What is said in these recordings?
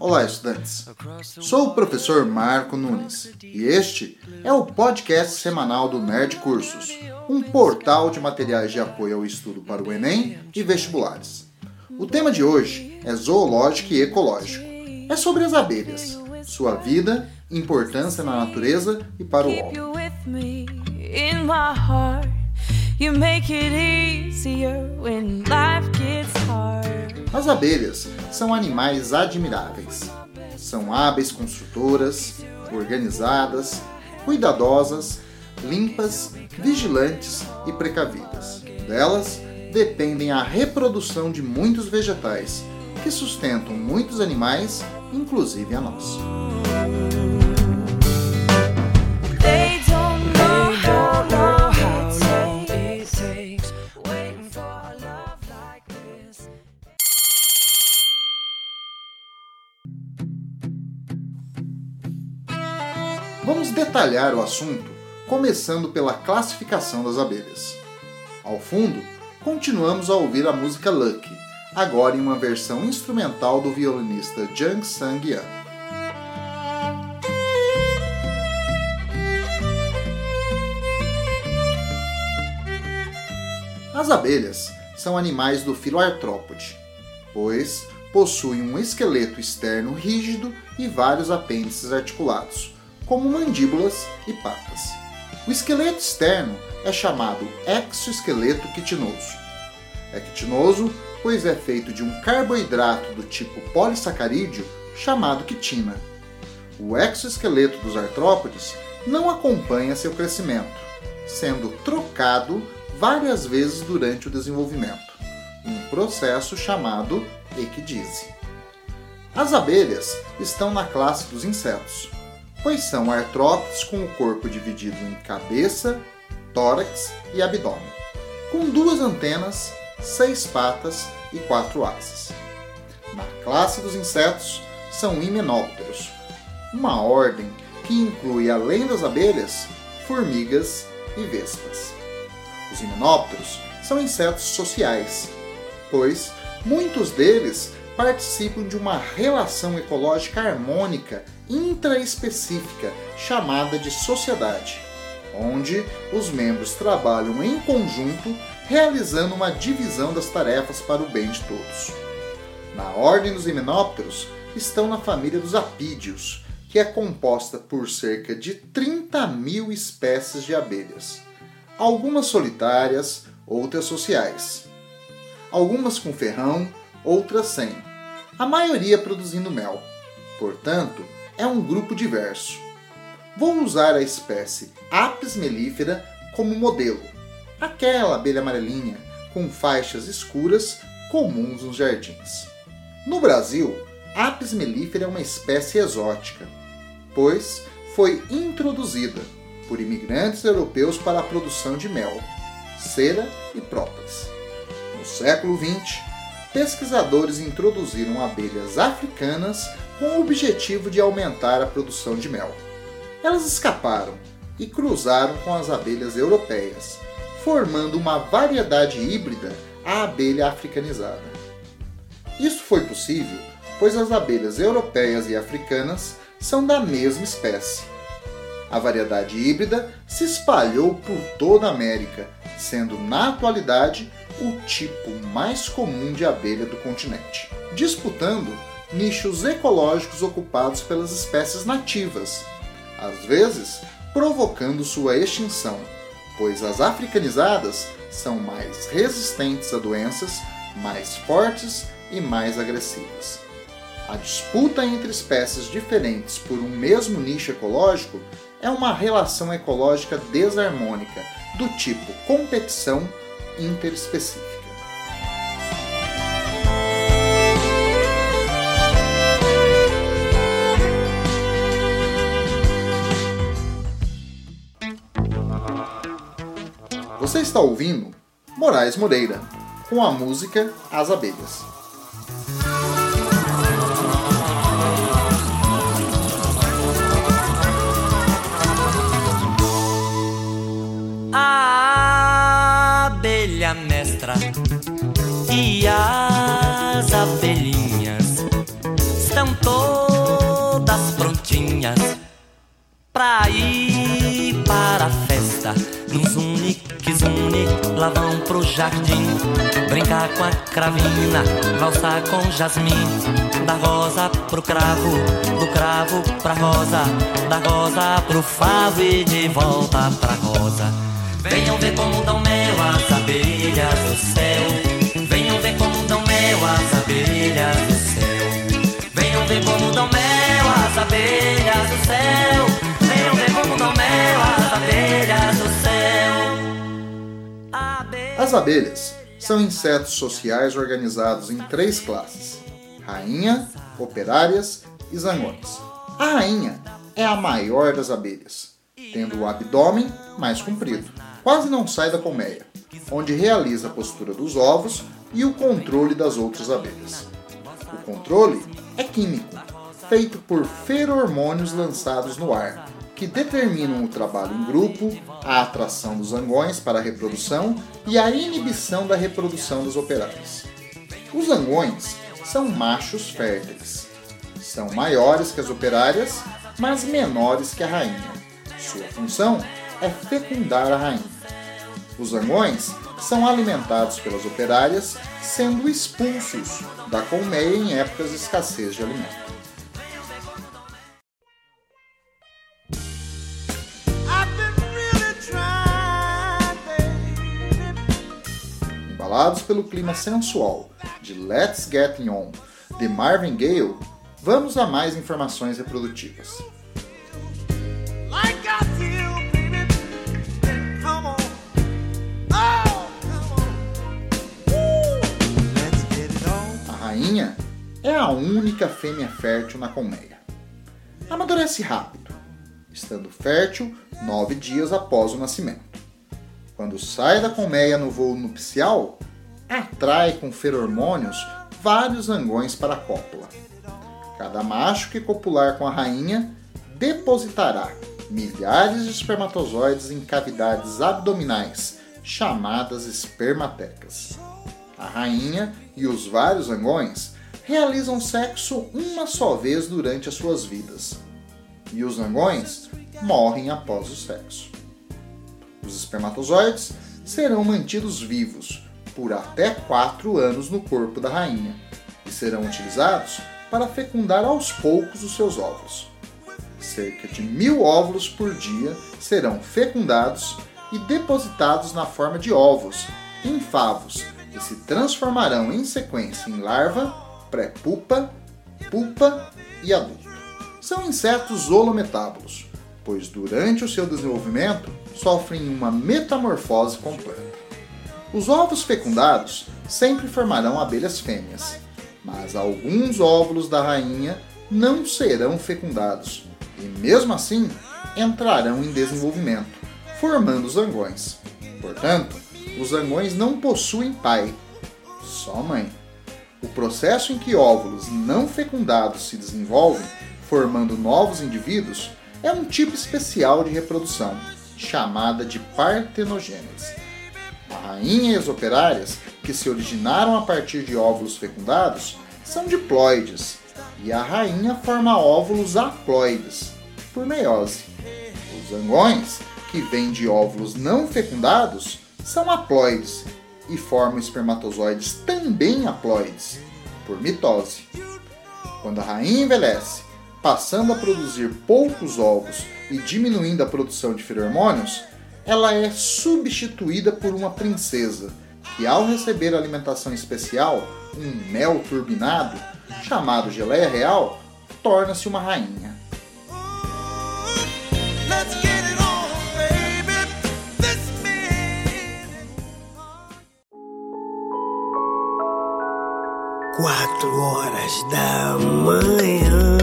Olá, estudantes. Sou o professor Marco Nunes e este é o podcast semanal do Nerd Cursos, um portal de materiais de apoio ao estudo para o Enem e vestibulares. O tema de hoje é zoológico e ecológico. É sobre as abelhas, sua vida, importância na natureza e para o homem. As abelhas são animais admiráveis. São hábeis construtoras, organizadas, cuidadosas, limpas, vigilantes e precavidas. Delas dependem a reprodução de muitos vegetais, que sustentam muitos animais, inclusive a nós. Vamos detalhar o assunto, começando pela classificação das abelhas. Ao fundo, continuamos a ouvir a música Lucky, agora em uma versão instrumental do violinista Jung Sang Yan. As abelhas são animais do filo artrópode, pois possuem um esqueleto externo rígido e vários apêndices articulados, como mandíbulas e patas. O esqueleto externo é chamado exoesqueleto quitinoso. É quitinoso pois é feito de um carboidrato do tipo polissacarídeo chamado quitina. O exoesqueleto dos artrópodes não acompanha seu crescimento, sendo trocado várias vezes durante o desenvolvimento, um processo chamado equidise. As abelhas estão na classe dos insetos, pois são artrópodes com o corpo dividido em cabeça, tórax e abdômen, com duas antenas, seis patas e quatro asas. Na classe dos insetos são himenópteros, uma ordem que inclui, além das abelhas, formigas e vespas. Os himenópteros são insetos sociais, pois muitos deles participam de uma relação ecológica harmônica intraespecífica chamada de sociedade, onde os membros trabalham em conjunto realizando uma divisão das tarefas para o bem de todos. Na ordem dos himenópteros estão na família dos apídeos, que é composta por cerca de 30 mil espécies de abelhas, algumas solitárias, outras sociais, algumas com ferrão, outras sem, a maioria produzindo mel. Portanto, é um grupo diverso. Vou usar a espécie Apis mellifera como modelo, aquela abelha amarelinha com faixas escuras comuns nos jardins. No Brasil, Apis mellifera é uma espécie exótica, pois foi introduzida por imigrantes europeus para a produção de mel, cera e própolis. No século XX, pesquisadores introduziram abelhas africanas com o objetivo de aumentar a produção de mel. Elas escaparam e cruzaram com as abelhas europeias, formando uma variedade híbrida à abelha africanizada. Isso foi possível pois as abelhas europeias e africanas são da mesma espécie. A variedade híbrida se espalhou por toda a América, sendo na atualidade o tipo mais comum de abelha do continente, disputando nichos ecológicos ocupados pelas espécies nativas, às vezes provocando sua extinção, pois as africanizadas são mais resistentes a doenças, mais fortes e mais agressivas. A disputa entre espécies diferentes por um mesmo nicho ecológico é uma relação ecológica desarmônica, do tipo competição interespecífica. Você está ouvindo Moraes Moreira com a música As Abelhas. A abelha mestra e as abelhinhas estão todas prontinhas pra ir para a festa nos um lá vão pro jardim, brincar com a cravina, valsar com jasmim, da rosa pro cravo, do cravo pra rosa, da rosa pro favo e de volta pra rosa. Venham ver como dão mel as abelhas do céu, venham ver como dão mel as abelhas do céu, venham ver como dão mel as abelhas do céu, venham ver como dão mel as abelhas do céu. As abelhas são insetos sociais organizados em três classes: rainha, operárias e zangões. A rainha é a maior das abelhas, tendo o abdômen mais comprido. Quase não sai da colmeia, onde realiza a postura dos ovos e o controle das outras abelhas. O controle é químico, feito por feromônios lançados no ar, que determinam o trabalho em grupo, a atração dos zangões para a reprodução e a inibição da reprodução dos operários. Os zangões são machos férteis. São maiores que as operárias, mas menores que a rainha. Sua função é fecundar a rainha. Os zangões são alimentados pelas operárias, sendo expulsos da colmeia em épocas de escassez de alimento. Embalados pelo clima sensual de Let's Get On de Marvin Gaye, vamos a mais informações reprodutivas. A rainha é a única fêmea fértil na colmeia. Amadurece rápido, estando fértil nove dias após o nascimento. Quando sai da colmeia no voo nupcial, atrai com feromônios vários zangões para a cópula. Cada macho que copular com a rainha depositará milhares de espermatozoides em cavidades abdominais, chamadas espermatecas. A rainha e os vários zangões realizam sexo uma só vez durante as suas vidas, e os zangões morrem após o sexo. Os espermatozoides serão mantidos vivos por até 4 anos no corpo da rainha e serão utilizados para fecundar aos poucos os seus óvulos. Cerca de mil óvulos por dia serão fecundados e depositados na forma de ovos em favos e se transformarão em sequência em larva, pré-pupa, pupa e adulto. São insetos holometábulos, pois durante o seu desenvolvimento sofrem uma metamorfose completa. Os ovos fecundados sempre formarão abelhas fêmeas, mas alguns óvulos da rainha não serão fecundados e, mesmo assim, entrarão em desenvolvimento, formando zangões. Portanto, os zangões não possuem pai, só mãe. O processo em que óvulos não fecundados se desenvolvem, formando novos indivíduos, é um tipo especial de reprodução, chamada de partenogênese. A rainha e as operárias, que se originaram a partir de óvulos fecundados, são diploides, e a rainha forma óvulos haploides, por meiose. Os zangões, que vêm de óvulos não fecundados, são haploides e formam espermatozoides também haploides, por mitose. Quando a rainha envelhece passando a produzir poucos ovos e diminuindo a produção de feromônios, ela é substituída por uma princesa, que ao receber alimentação especial, um mel turbinado, chamado geleia real, torna-se uma rainha. Quatro horas da manhã.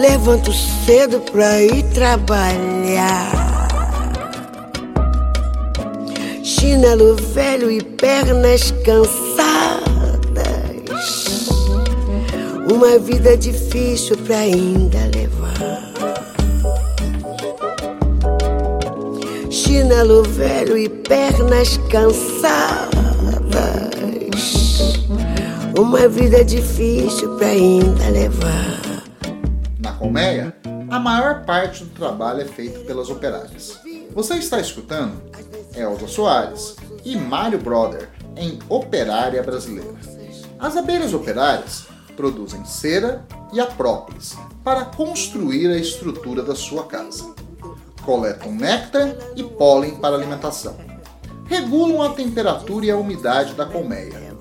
Levanto cedo pra ir trabalhar. Chinelo velho e pernas cansadas. Uma vida difícil pra ainda levar. Chinelo velho e pernas cansadas. Uma vida difícil pra ainda levar colmeia, a maior parte do trabalho é feito pelas operárias. Você está escutando Elza Soares e Mário Brother em Operária Brasileira. As abelhas operárias produzem cera e própolis para construir a estrutura da sua casa. Coletam néctar e pólen para alimentação. Regulam a temperatura e a umidade da colmeia.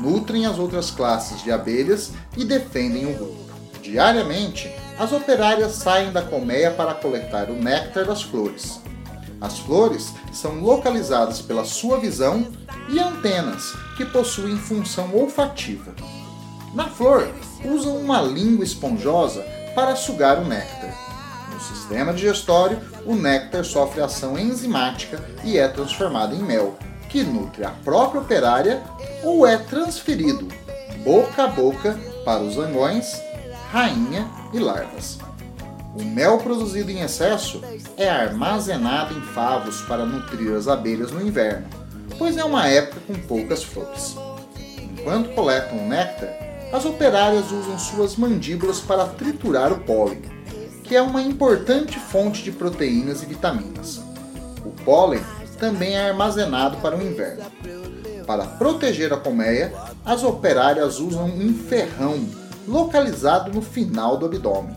Nutrem as outras classes de abelhas e defendem o grupo. Diariamente, as operárias saem da colmeia para coletar o néctar das flores. As flores são localizadas pela sua visão e antenas, que possuem função olfativa. Na flor, usam uma língua esponjosa para sugar o néctar. No sistema digestório, o néctar sofre ação enzimática e é transformado em mel, que nutre a própria operária ou é transferido boca a boca para os zangões, rainha e larvas. O mel produzido em excesso é armazenado em favos para nutrir as abelhas no inverno, pois é uma época com poucas flores. Enquanto coletam o néctar, as operárias usam suas mandíbulas para triturar o pólen, que é uma importante fonte de proteínas e vitaminas. O pólen também é armazenado para o inverno. Para proteger a colmeia, as operárias usam um ferrão localizado no final do abdômen.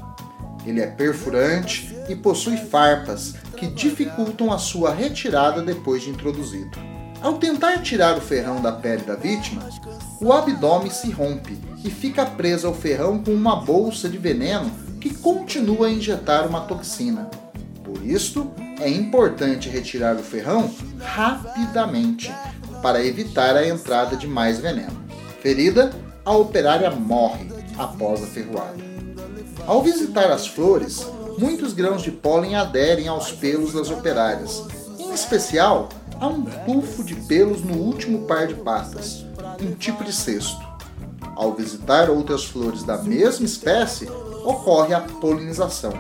Ele é perfurante e possui farpas que dificultam a sua retirada depois de introduzido. Ao tentar tirar o ferrão da pele da vítima, o abdômen se rompe e fica preso ao ferrão com uma bolsa de veneno que continua a injetar uma toxina. Por isso, é importante retirar o ferrão rapidamente para evitar a entrada de mais veneno. Ferida, a operária morre após a ferroada. Ao visitar as flores, muitos grãos de pólen aderem aos pelos das operárias. Em especial, há um tufo de pelos no último par de patas, um tipo de cesto. Ao visitar outras flores da mesma espécie, ocorre a polinização.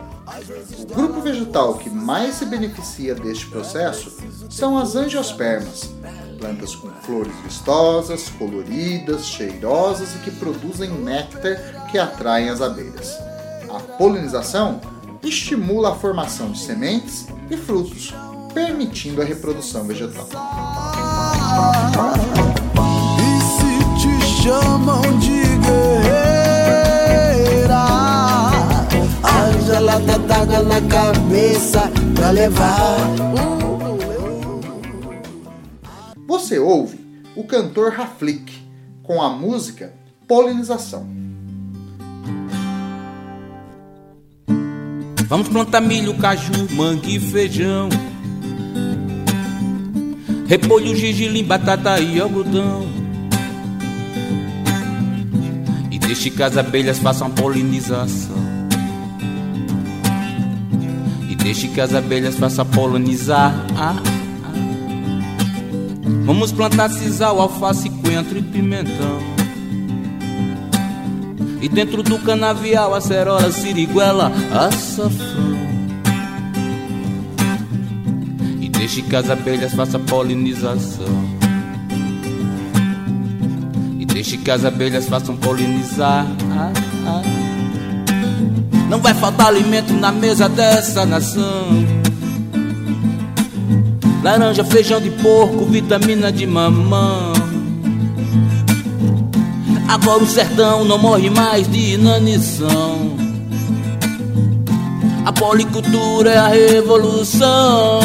O grupo vegetal que mais se beneficia deste processo são as angiospermas, plantas com flores vistosas, coloridas, cheirosas e que produzem néctar que atraem as abelhas. A polinização estimula a formação de sementes e frutos, permitindo a reprodução vegetal. E se te chamam de guerreira, a gelada d'água na cabeça pra levar. Você ouve o cantor Raflik com a música Polinização. Vamos plantar milho, caju, manga e feijão. Repolho, gergelim, batata e algodão. E deixe que as abelhas façam polinização. E deixe que as abelhas façam polinizar. Vamos plantar sisal, alface, coentro e pimentão. E dentro do canavial, acerola, siriguela, açafrão. E deixe que as abelhas façam polinização. E deixe que as abelhas façam polinizar. Não vai faltar alimento na mesa dessa nação. Laranja, feijão de porco, vitamina de mamão. Agora o sertão não morre mais de inanição. A policultura é a revolução.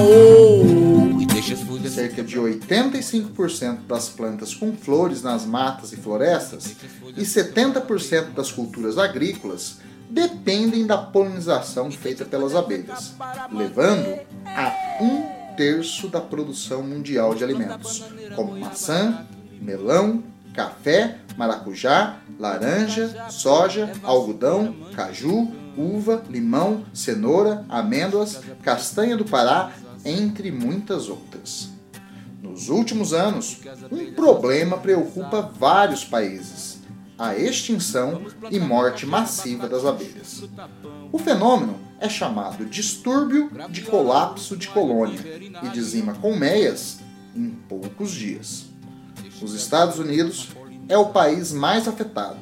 Oh, e deixa as folhas Cerca de 85% das plantas com flores nas matas e florestas e 70% das culturas agrícolas dependem da polinização feita pelas abelhas, levando a um terço da produção mundial de alimentos, como maçã, melão, café, maracujá, laranja, soja, algodão, caju, uva, limão, cenoura, amêndoas, castanha do Pará, entre muitas outras. Nos últimos anos, um problema preocupa vários países: a extinção e morte massiva das abelhas. O fenômeno é chamado distúrbio de colapso de colônia e dizima colmeias em poucos dias. Os Estados Unidos é o país mais afetado.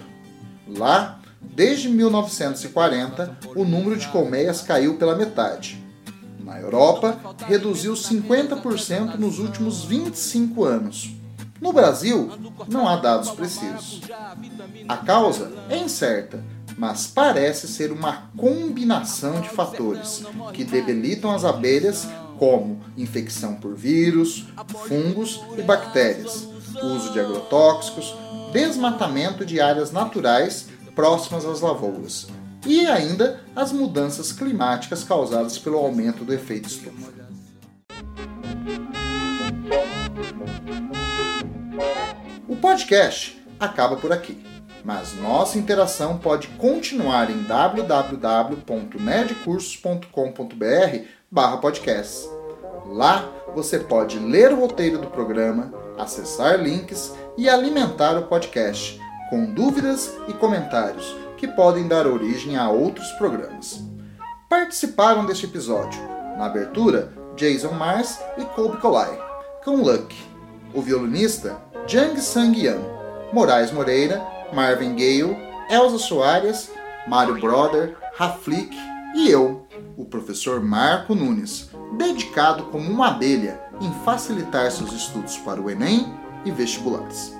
Lá, desde 1940, o número de colmeias caiu pela metade. Na Europa reduziu 50% nos últimos 25 anos. No Brasil, não há dados precisos. A causa é incerta, mas parece ser uma combinação de fatores que debilitam as abelhas, como infecção por vírus, fungos e bactérias, uso de agrotóxicos, desmatamento de áreas naturais próximas às lavouras e ainda as mudanças climáticas causadas pelo aumento do efeito estufa. Podcast acaba por aqui, mas nossa interação pode continuar em www.nerdcursos.com.br/podcast. Lá você pode ler o roteiro do programa, acessar links e alimentar o podcast com dúvidas e comentários que podem dar origem a outros programas. Participaram deste episódio, na abertura, Jason Mars e Colby Colai, com Luck, o violonista Jang Sang-yan, Moraes Moreira, Marvin Gale, Elza Soares, Mário Brother, Raflick e eu, o professor Marco Nunes, dedicado como uma abelha em facilitar seus estudos para o Enem e vestibulares.